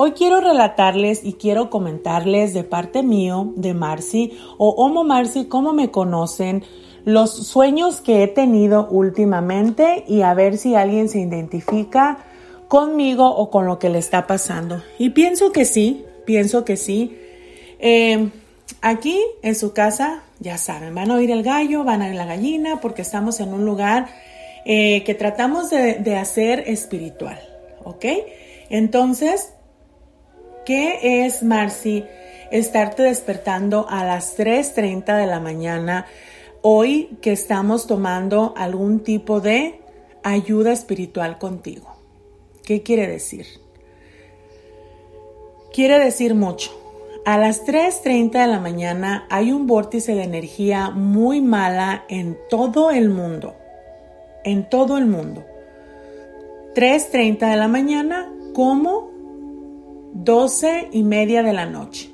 Hoy quiero relatarles y quiero comentarles de parte mío, de Marcy o Homo Marcy, cómo me conocen, los sueños que he tenido últimamente y a ver si alguien se identifica conmigo o con lo que le está pasando. Y pienso que sí, pienso que sí. Eh, aquí en su casa, ya saben, van a oír el gallo, van a oír la gallina, porque estamos en un lugar eh, que tratamos de hacer espiritual, ¿ok? Entonces, ¿qué es, Marcy? Estarte despertando a las 3.30 de la mañana hoy que estamos tomando algún tipo de ayuda espiritual contigo. ¿Qué quiere decir? Quiere decir mucho. A las 3.30 de la mañana hay un vórtice de energía muy mala en todo el mundo. En todo el mundo. 3.30 de la mañana como 12 y media de la noche.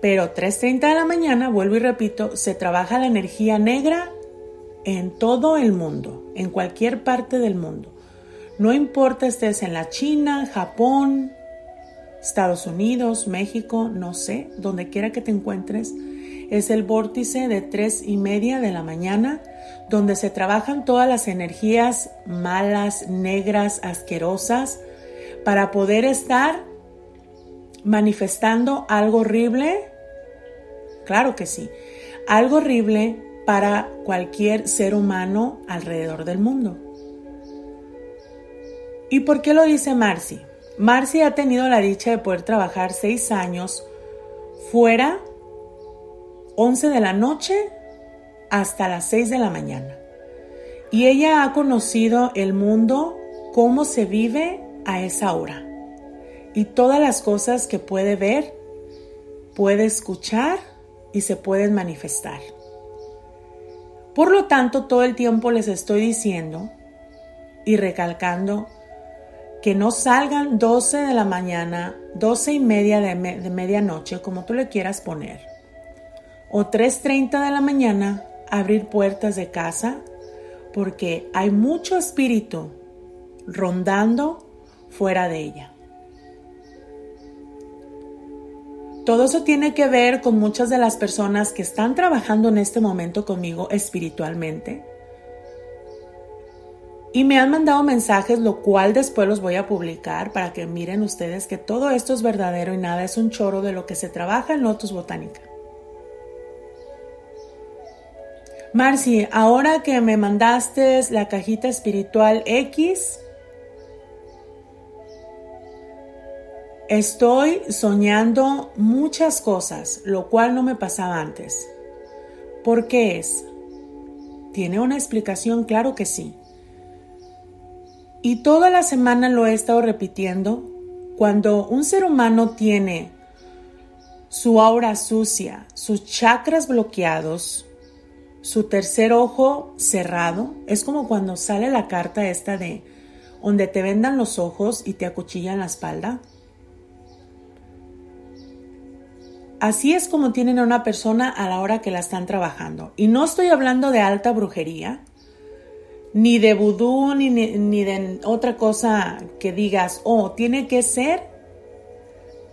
Pero 3.30 de la mañana, vuelvo y repito, se trabaja la energía negra en todo el mundo, en cualquier parte del mundo. No importa estés en la China, Japón, Estados Unidos, México, no sé, donde quiera que te encuentres, es el vórtice de tres y media de la mañana, donde se trabajan todas las energías malas, negras, asquerosas, para poder estar manifestando algo horrible Claro que sí. Algo horrible para cualquier ser humano alrededor del mundo. ¿Y por qué lo dice Marcy? Marcy ha tenido la dicha de poder trabajar seis años fuera, 11 de la noche hasta las 6 de la mañana. Y ella ha conocido el mundo, cómo se vive a esa hora. Y todas las cosas que puede ver, puede escuchar y se pueden manifestar. Por lo tanto, todo el tiempo les estoy diciendo y recalcando que no salgan 12 de la mañana, 12 y media de, medianoche, como tú le quieras poner, o 3.30 de la mañana, abrir puertas de casa, porque hay mucho espíritu rondando fuera de ella. Todo eso tiene que ver con muchas de las personas que están trabajando en este momento conmigo espiritualmente. Y me han mandado mensajes, lo cual después los voy a publicar para que miren ustedes que todo esto es verdadero y nada es un choro de lo que se trabaja en Lotus Botánica. Marci, ahora que me mandaste la cajita espiritual X, Estoy soñando muchas cosas, lo cual no me pasaba antes. ¿Por qué es? ¿Tiene una explicación? Claro que sí. Y toda la semana lo he estado repitiendo. Cuando un ser humano tiene su aura sucia, sus chakras bloqueados, su tercer ojo cerrado, es como cuando sale la carta esta de donde te vendan los ojos y te acuchillan la espalda. Así es como tienen a una persona a la hora que la están trabajando. Y no estoy hablando de alta brujería, ni de vudú, ni, ni de otra cosa que digas, oh, tiene que ser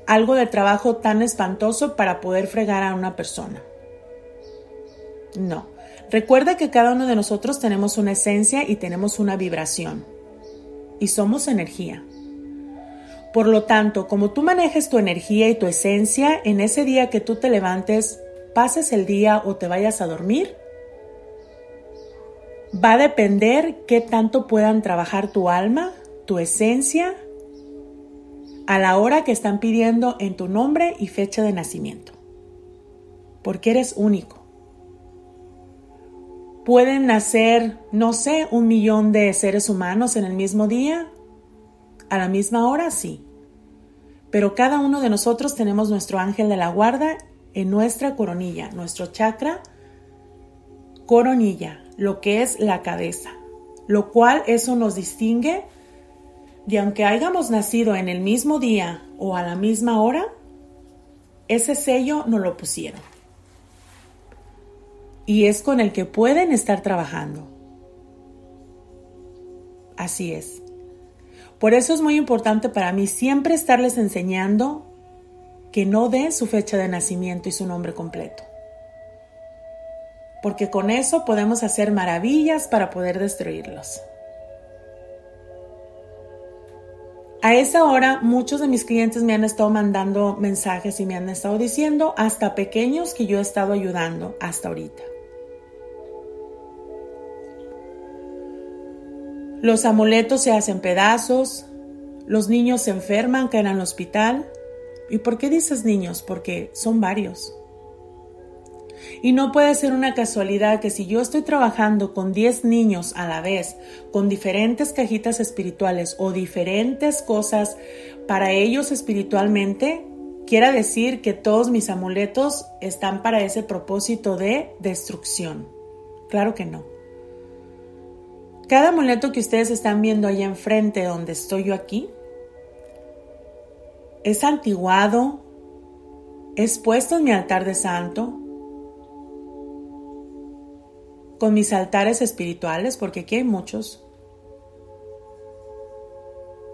algo de trabajo tan espantoso para poder fregar a una persona. No. Recuerda que cada uno de nosotros tenemos una esencia y tenemos una vibración. Y somos energía. Por lo tanto, como tú manejes tu energía y tu esencia en ese día que tú te levantes, pases el día o te vayas a dormir, va a depender qué tanto puedan trabajar tu alma, tu esencia, a la hora que están pidiendo en tu nombre y fecha de nacimiento. Porque eres único. Pueden nacer, no sé, un millón de seres humanos en el mismo día a la misma hora, sí. Pero cada uno de nosotros tenemos nuestro ángel de la guarda en nuestra coronilla, nuestro chakra coronilla, lo que es la cabeza, lo cual eso nos distingue de aunque hayamos nacido en el mismo día o a la misma hora, ese sello no lo pusieron. Y es con el que pueden estar trabajando. Así es. Por eso es muy importante para mí siempre estarles enseñando que no den su fecha de nacimiento y su nombre completo. Porque con eso podemos hacer maravillas para poder destruirlos. A esa hora muchos de mis clientes me han estado mandando mensajes y me han estado diciendo, hasta pequeños que yo he estado ayudando hasta ahorita. Los amuletos se hacen pedazos, los niños se enferman, caen al hospital. ¿Y por qué dices niños? Porque son varios. Y no puede ser una casualidad que si yo estoy trabajando con 10 niños a la vez, con diferentes cajitas espirituales o diferentes cosas para ellos espiritualmente, quiera decir que todos mis amuletos están para ese propósito de destrucción. Claro que no. Cada amuleto que ustedes están viendo allá enfrente donde estoy yo aquí es antiguado, es puesto en mi altar de santo, con mis altares espirituales, porque aquí hay muchos.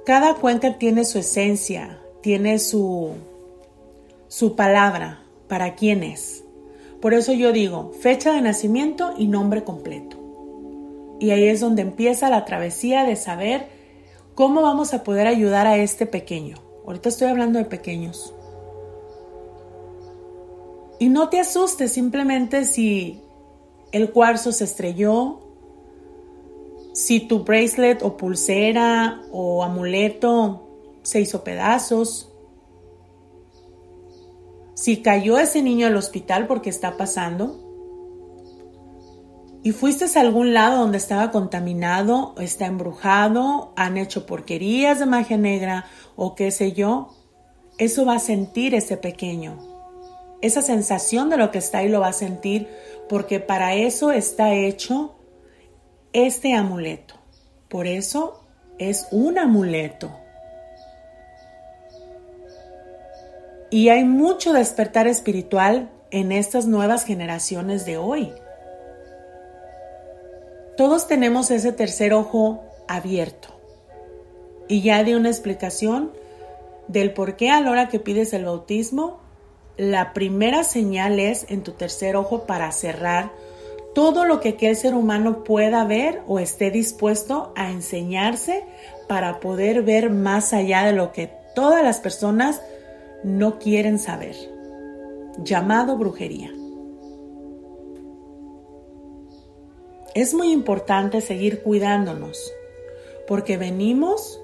Cada cuenca tiene su esencia, tiene su, su palabra para quién es. Por eso yo digo fecha de nacimiento y nombre completo. Y ahí es donde empieza la travesía de saber cómo vamos a poder ayudar a este pequeño. Ahorita estoy hablando de pequeños. Y no te asustes simplemente si el cuarzo se estrelló, si tu bracelet o pulsera o amuleto se hizo pedazos, si cayó ese niño al hospital porque está pasando, y fuiste a algún lado donde estaba contaminado, está embrujado, han hecho porquerías de magia negra o qué sé yo, eso va a sentir ese pequeño. Esa sensación de lo que está ahí lo va a sentir porque para eso está hecho este amuleto. Por eso es un amuleto. Y hay mucho despertar espiritual en estas nuevas generaciones de hoy. Todos tenemos ese tercer ojo abierto. Y ya di una explicación del por qué a la hora que pides el bautismo, la primera señal es en tu tercer ojo para cerrar todo lo que aquel ser humano pueda ver o esté dispuesto a enseñarse para poder ver más allá de lo que todas las personas no quieren saber, llamado brujería. Es muy importante seguir cuidándonos, porque venimos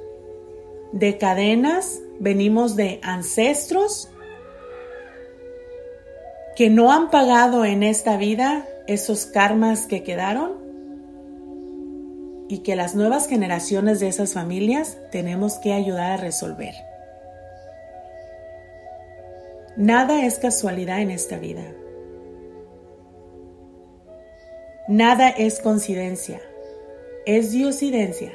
de cadenas, venimos de ancestros que no han pagado en esta vida esos karmas que quedaron y que las nuevas generaciones de esas familias tenemos que ayudar a resolver. Nada es casualidad en esta vida. Nada es coincidencia, es diosidencia.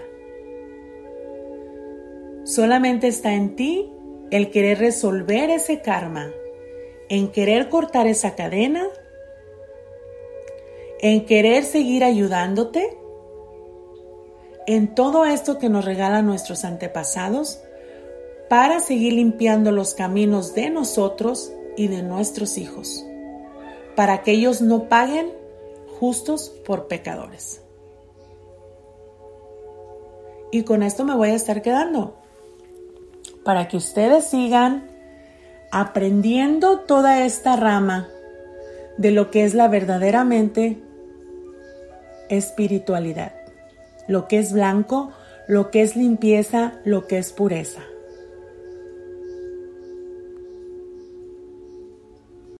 Solamente está en ti el querer resolver ese karma, en querer cortar esa cadena, en querer seguir ayudándote, en todo esto que nos regalan nuestros antepasados para seguir limpiando los caminos de nosotros y de nuestros hijos, para que ellos no paguen justos por pecadores. Y con esto me voy a estar quedando, para que ustedes sigan aprendiendo toda esta rama de lo que es la verdaderamente espiritualidad, lo que es blanco, lo que es limpieza, lo que es pureza.